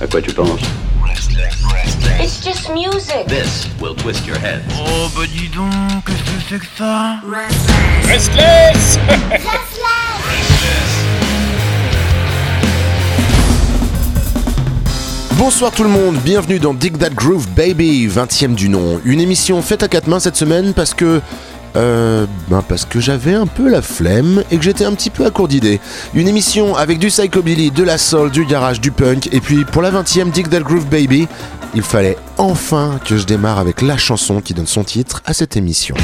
À quoi tu penses It's just music. This will twist your head. Oh bah dis donc, qu'est-ce que c'est que ça Restless Bonsoir tout le monde, bienvenue dans Dig That Groove Baby, 20ème du nom. Une émission faite à quatre mains cette semaine parce que. Euh, ben parce que j'avais un peu la flemme et que j'étais un petit peu à court d'idées. Une émission avec du psychobilly, de la soul, du garage, du punk, et puis pour la 20ème Dig That Groove Baby, il fallait enfin que je démarre avec la chanson qui donne son titre à cette émission.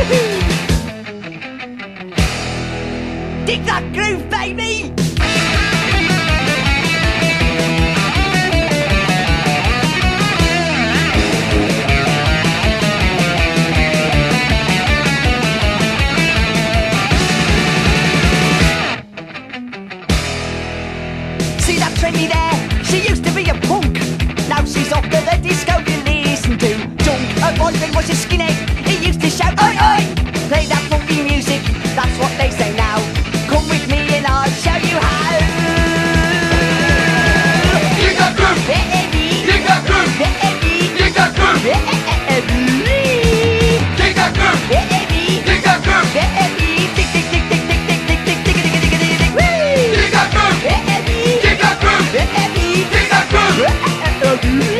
dig that groove, baby. See that trendy there? She used to be a punk. Now she's off to the disco to listen to. Her boyfriend was a. Oi, oi! Play that funky music, that's what they say now. Come with me and I'll show you how. Groove! Groove! Groove! Groove! Groove! Yeah.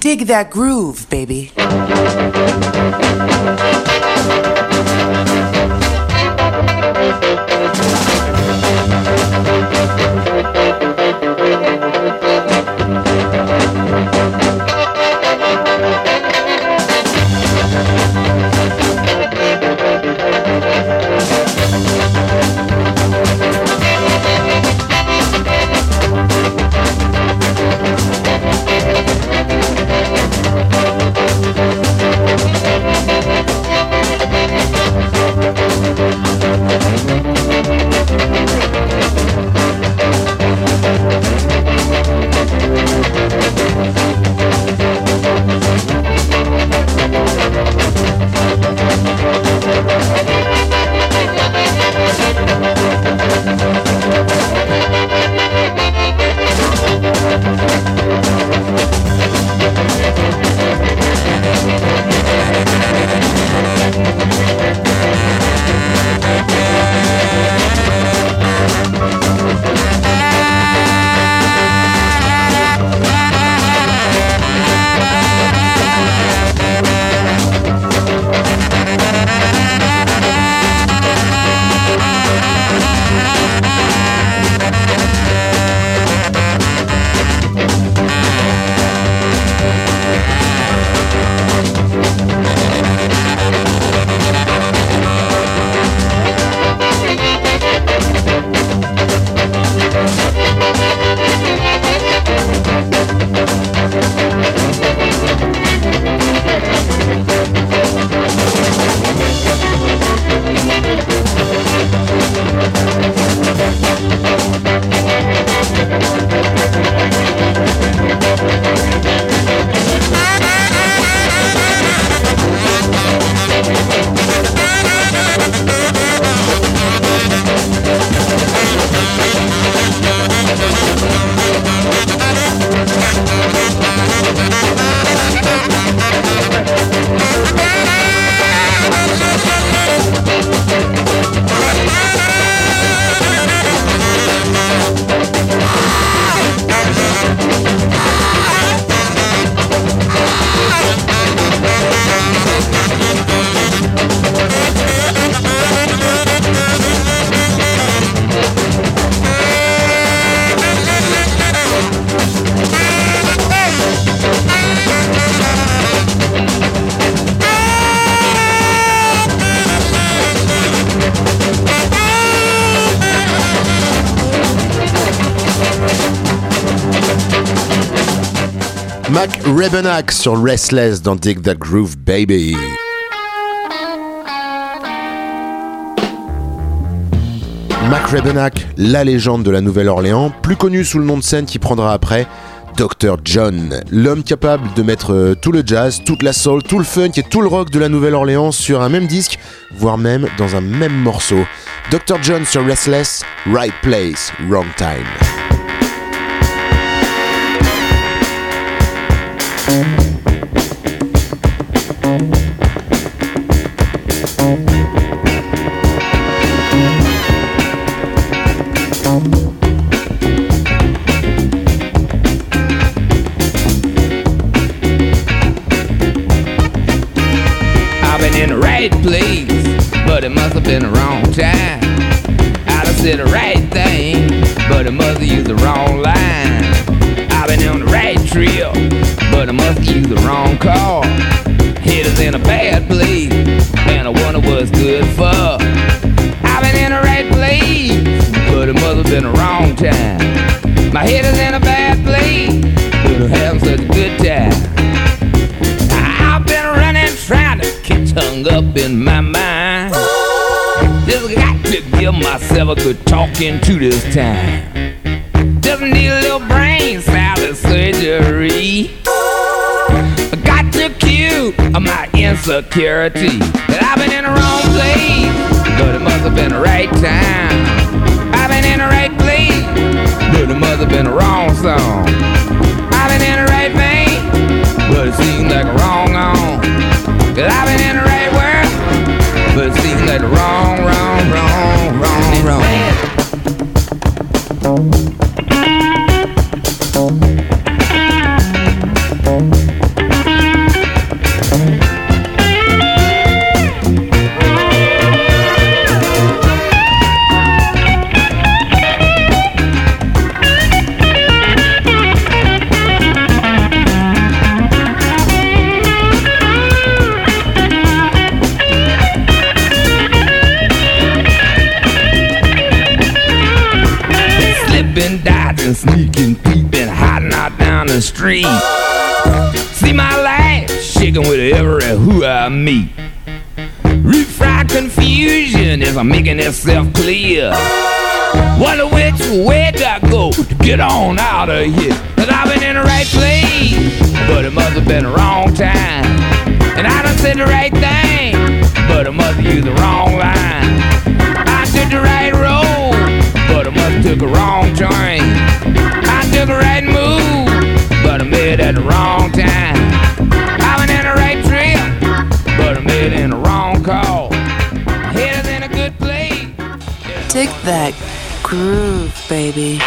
Dig that groove, baby. Rebenack sur Restless dans Dig That Groove Baby. Mac Rebenack, la légende de la Nouvelle-Orléans, plus connu sous le nom de scène qui prendra après, Dr. John, l'homme capable de mettre euh, tout le jazz, toute la soul, tout le funk et tout le rock de la Nouvelle-Orléans sur un même disque, voire même dans un même morceau. Dr. John sur Restless, Right Place, Wrong Time. Said the right thing, but it must have been the wrong time I was in the right thing but a mother used the wrong line. I've been on the right trail, but I must used the wrong car. Head is in a bad place, and I wonder what's good for. I've been in the right place, but it must have been the wrong time. My head is in a bad place, but I'm having such a good time. I've been running, trying to get hung up in my mind. Just got to give myself a good talking to this time. Just need a little brain salad. I got to cue my insecurity. That I've been in the wrong place, but it must have been the right time. I've been in the right place, but it must have been the wrong song. I've been in the right vein, but it seems like a wrong on. I've been in the right world, but it seems like the wrong, wrong, wrong, wrong, wrong. Every who I. Refried confusion is I'm making itself clear. Wonder which way I go to get on out of here? Cause I've been in the right place, but it must have been the wrong time. And I done said the right thing, but I must have used the wrong line. I took the right road, but I must have took a wrong turn. I took a right move, but I made it at the wrong time. The wrong call. In a good place. Dig that groove, baby.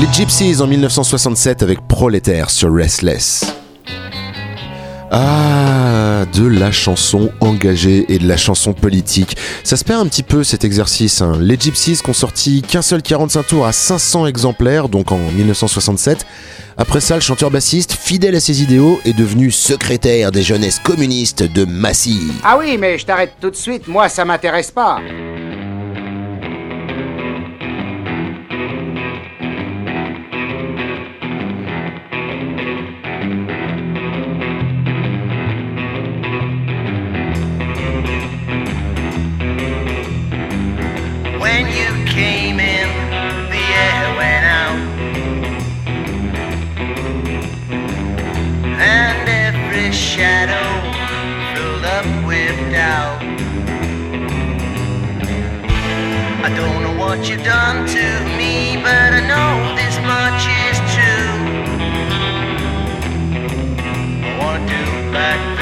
Les Gypsies en 1967 avec Prolétaire sur Restless. Ah, de la chanson engagée et de la chanson politique. Ça se perd un petit peu cet exercice. Hein. Les Gypsies qui ont sorti qu'un seul 45 tours à 500 exemplaires, donc en 1967. Après ça, le chanteur-bassiste, fidèle à ses idéaux, est devenu secrétaire des jeunesses communistes de Massy. Ah oui, mais je t'arrête tout de suite, moi ça m'intéresse pas. what you've done to me, but I know this much is true. I wanna do back.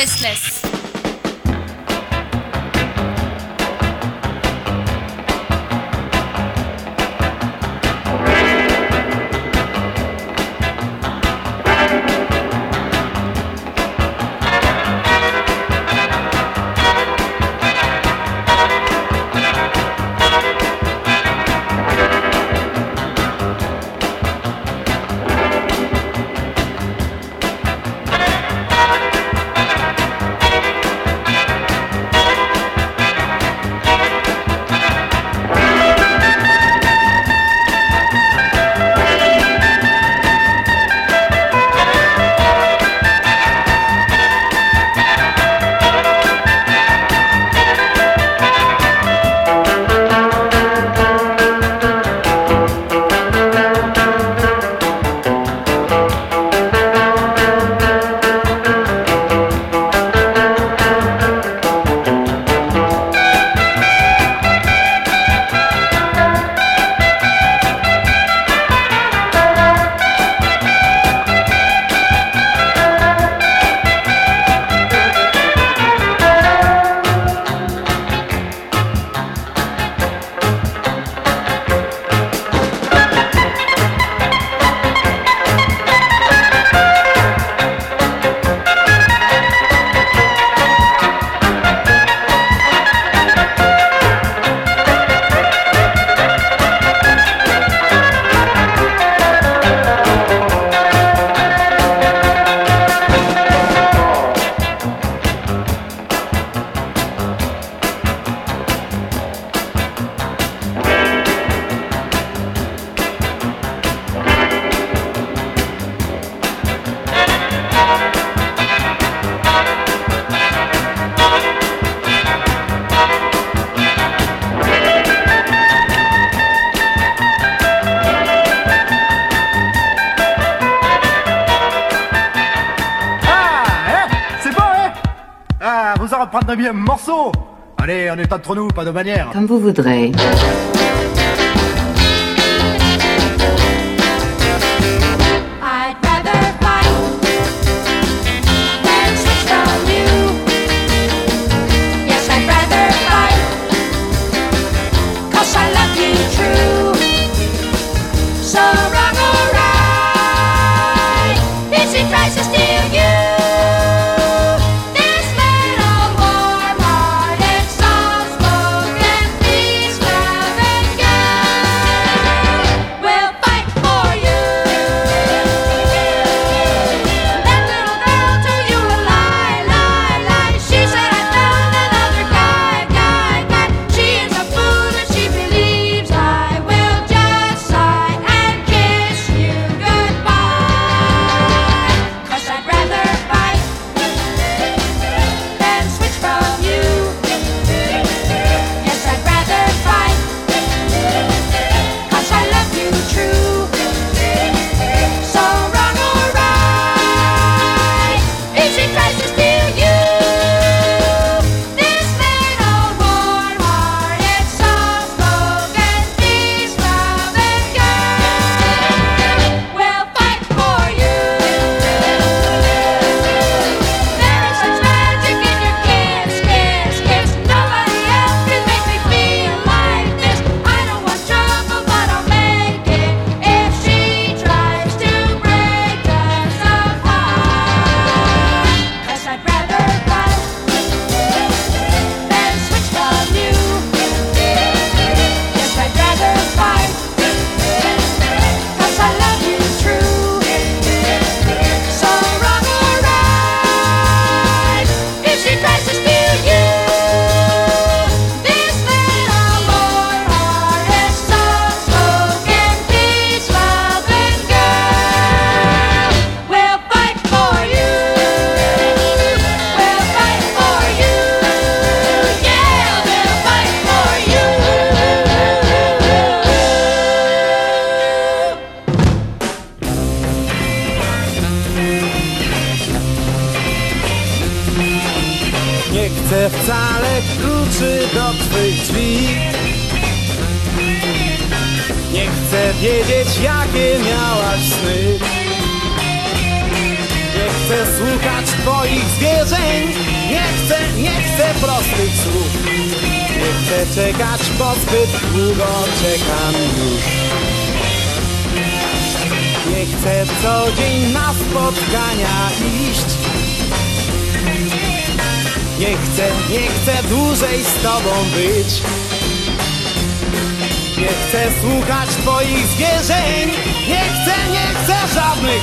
restless. 49e morceau Allez, on est entre nous, pas de manière Comme vous voudrez.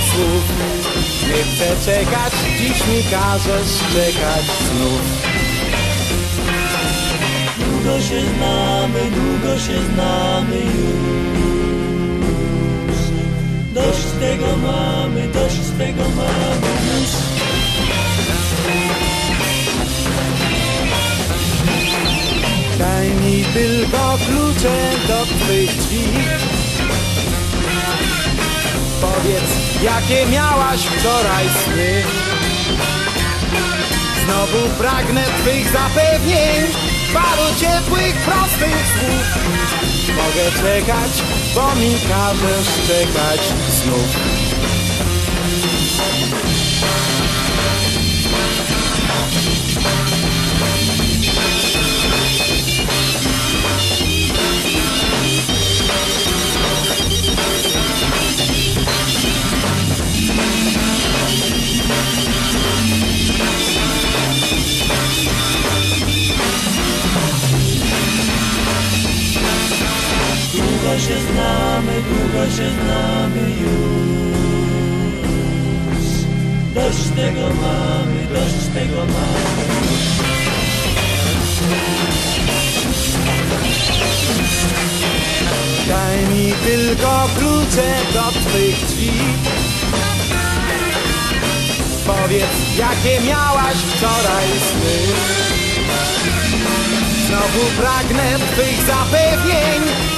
Słów. Nie chcę czekać, dziś mi każesz czekać znów. Długo się znamy, długo się znamy już. Dość tego mamy, dość tego mamy już. Daj mi tylko klucze do twych drzwi Powiedz, jakie miałaś wczoraj sny. Znowu pragnę twych zapewnień Paru ciepłych, prostych słów. Mogę czekać, bo mi każesz czekać znów długo się znamy już. Dość tego mamy, dość tego mamy. Daj mi tylko klucze do twych drzwi. Powiedz, jakie miałaś wczoraj sny. Znowu pragnę twych zapewnień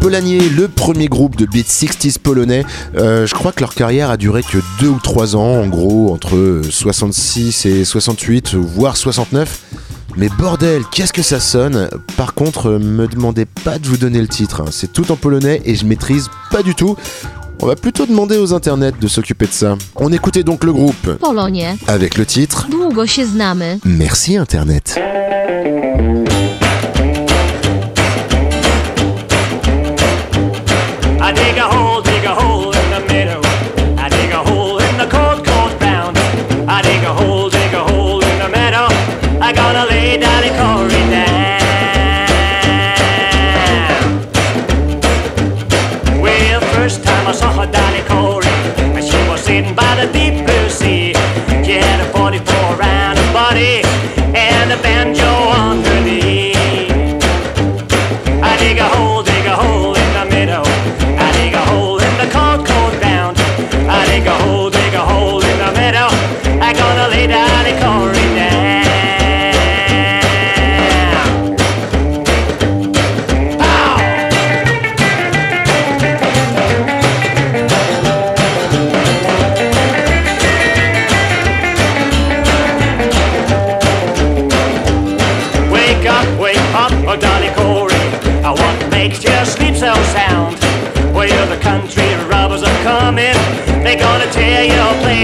Polanier, le premier groupe de beat 60s polonais. Euh, je crois que leur carrière a duré que 2 ou 3 ans, en gros, entre 66 et 68, voire 69. Mais bordel, qu'est-ce que ça sonne? Par contre, euh, me demandez pas de vous donner le titre, hein. c'est tout en polonais et je maîtrise pas du tout. On va plutôt demander aux internets de s'occuper de ça. On écoutait donc le groupe Polonie. avec le titre Długo się znamy. Merci Internet.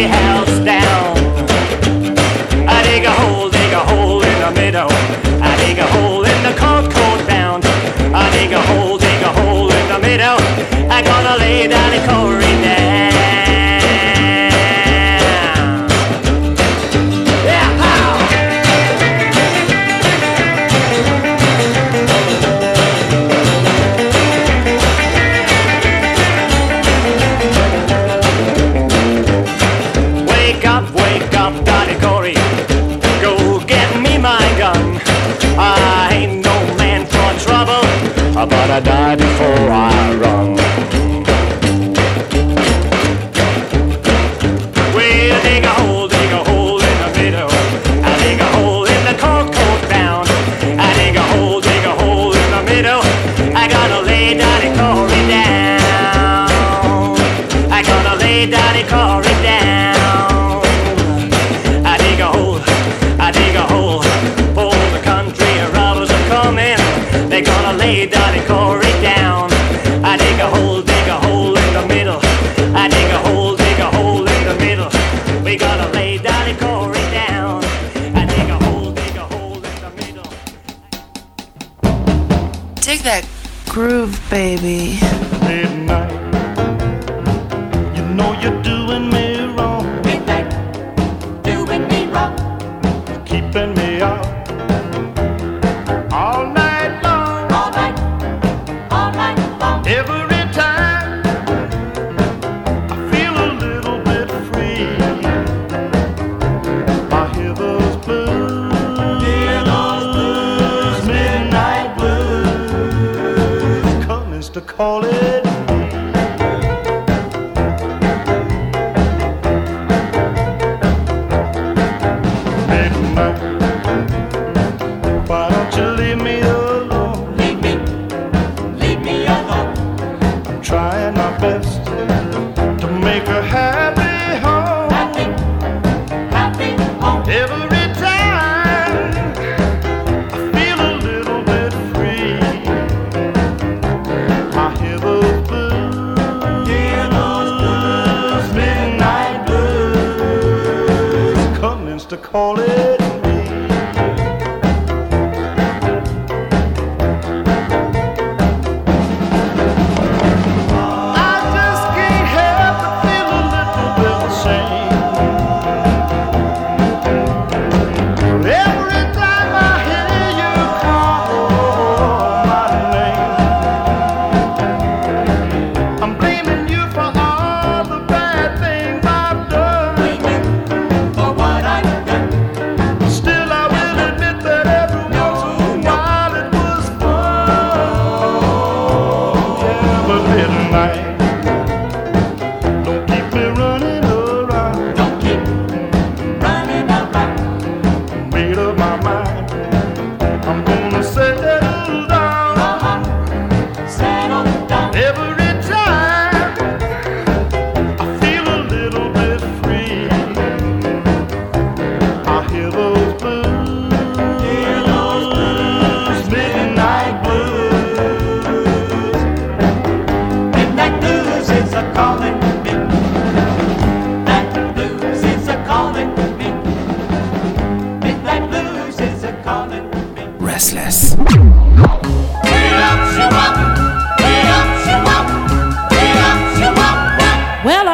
Your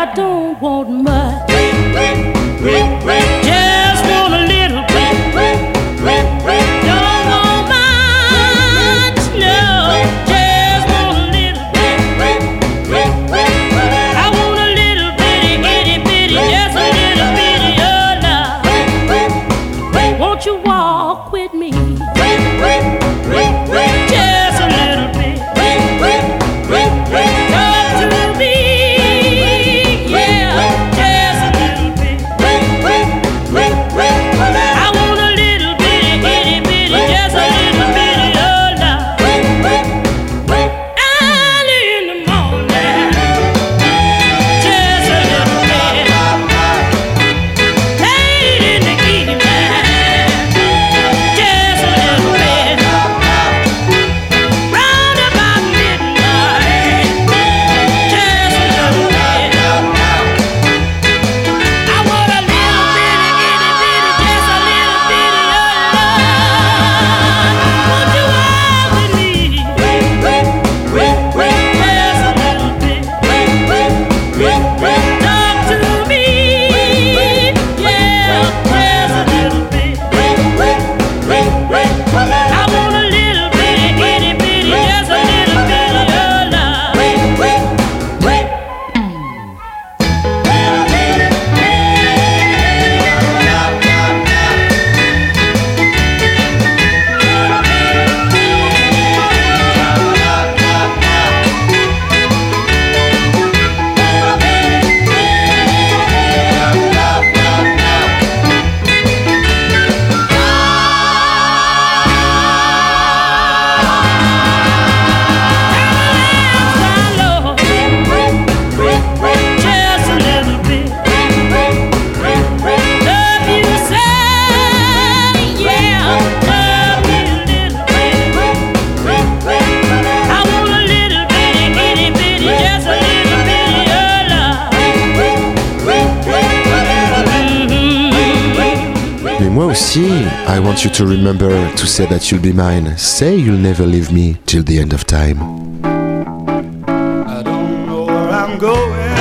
I don't want much. you to remember to say that you'll be mine. Say you'll never leave me till the end of time. I don't know where I'm going.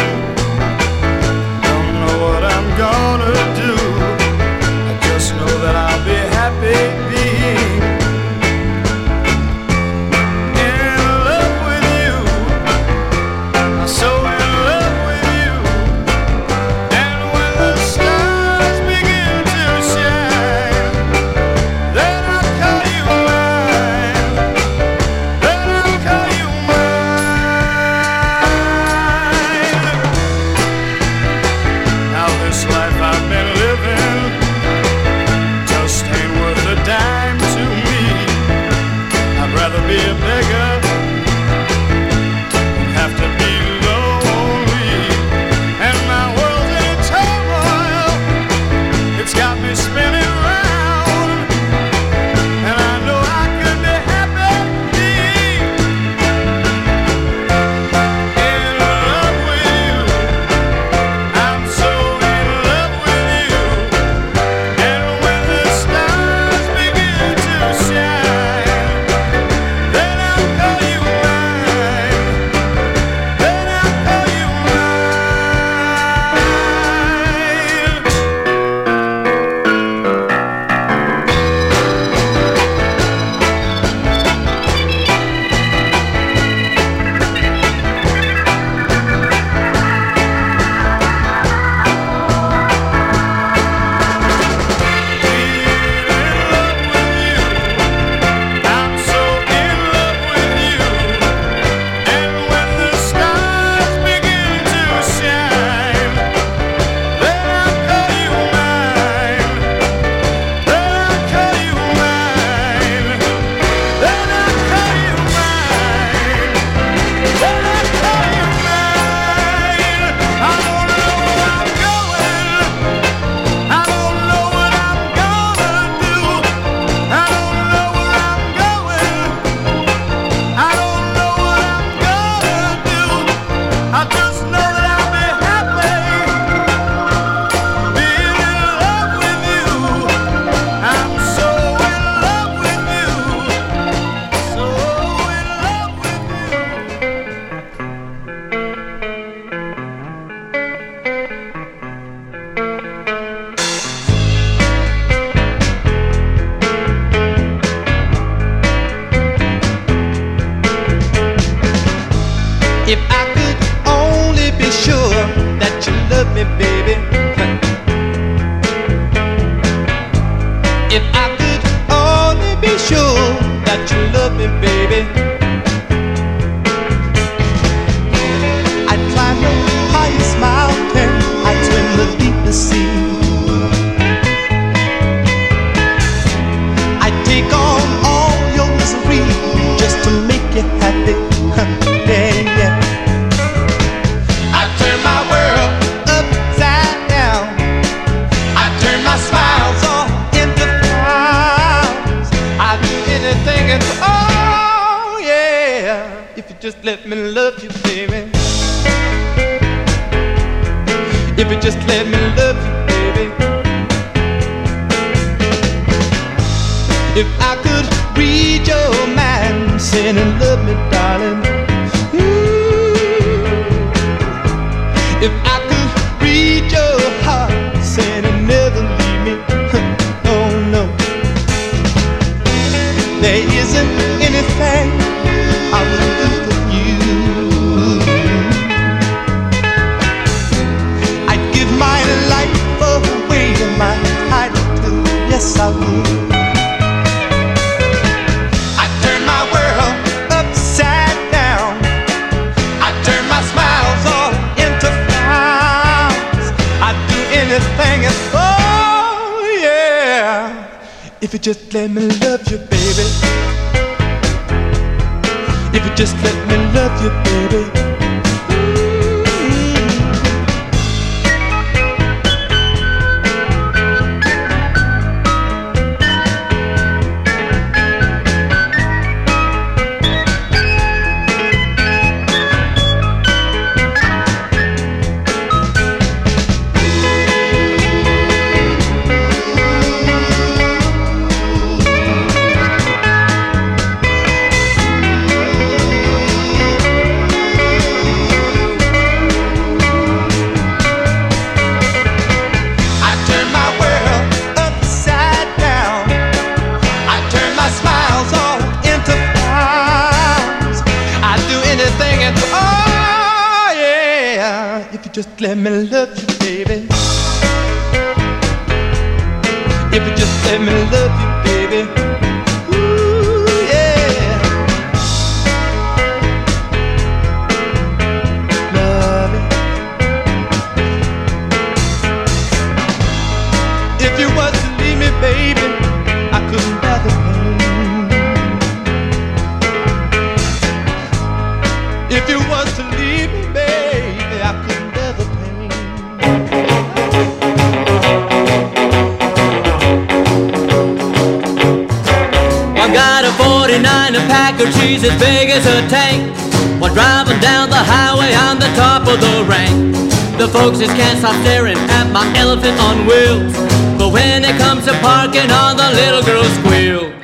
Just let me love you, folks just can't stop staring at my elephant on wheels. But when it comes to parking, all the little girls squeal.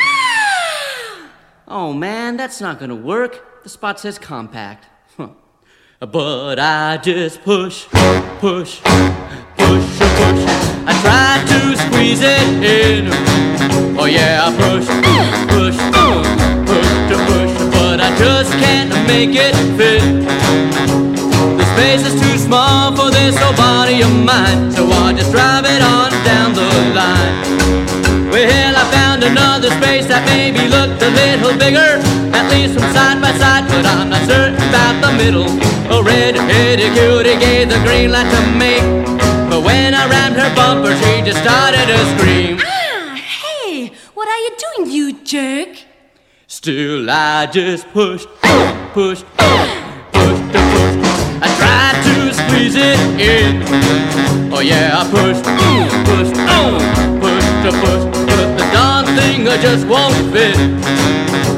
Oh man, that's not gonna work. The spot says compact. Huh. But I just push, push, push, push. I try to squeeze it in. Oh yeah, I push, push, push to push, but I just can't make it fit. The space is too small for this old body of mine, so I just drive it on down the line. Well, I found another space that maybe looked a little bigger, at least from side by side, but I'm not certain about the middle. A red-headed cutie gave the green light to me, but when I rammed her bumper, she just started to scream. Ah, Hey, what are you doing, you jerk? Still, I just pushed, pushed, pushed squeeze it in. Oh yeah, I pushed, pushed, pushed oh, to push, but the darn thing I just won't fit.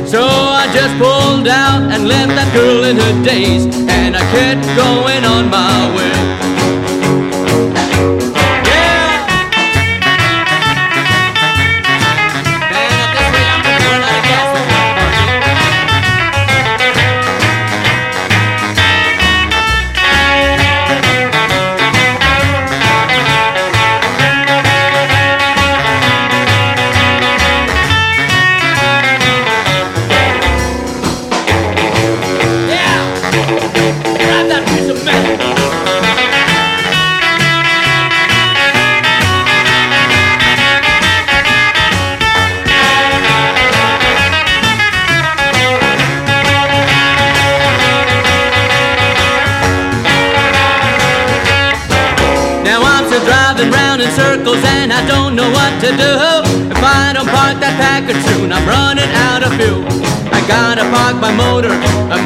So I just pulled out and left that girl in her daze, and I kept going on my way.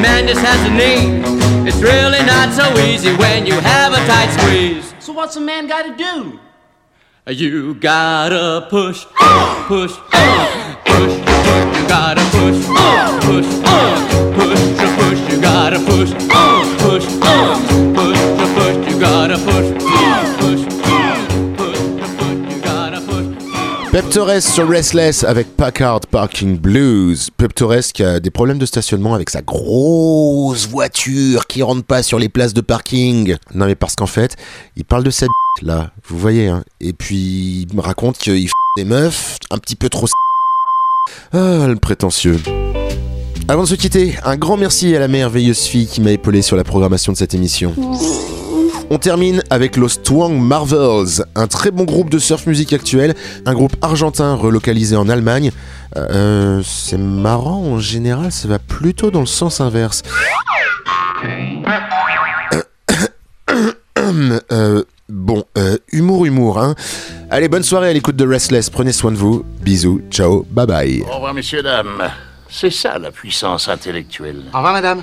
Just has a need. It's really not so easy when you have a tight squeeze. So what's a man got to do? You gotta push, push, push, push. You gotta push, push, push, push. You gotta push, push, push, push. You gotta push, Pep Torres sur Restless avec Packard Parking Blues. Pep qui a des problèmes de stationnement avec sa grosse voiture qui rentre pas sur les places de parking. Non mais parce qu'en fait, il parle de sa b***, là, vous voyez, hein. Et puis il me raconte qu'il f des meufs un petit peu trop Ah, le prétentieux. Avant de se quitter, un grand merci à la merveilleuse fille qui m'a épaulé sur la programmation de cette émission. On termine avec Los Twang Marvels, un très bon groupe de surf musique actuel, un groupe argentin relocalisé en Allemagne. Euh, c'est marrant, en général, ça va plutôt dans le sens inverse. Euh, bon, euh, humour, humour, hein. Allez, bonne soirée à l'écoute de Restless, prenez soin de vous, bisous, ciao, bye bye. Au revoir, messieurs, dames. C'est ça la puissance intellectuelle. Au revoir, madame.